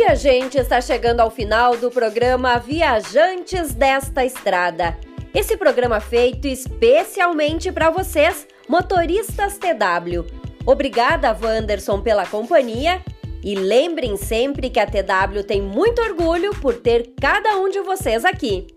E a gente está chegando ao final do programa Viajantes desta Estrada. Esse programa feito especialmente para vocês, motoristas TW. Obrigada, Wanderson, pela companhia. E lembrem sempre que a TW tem muito orgulho por ter cada um de vocês aqui.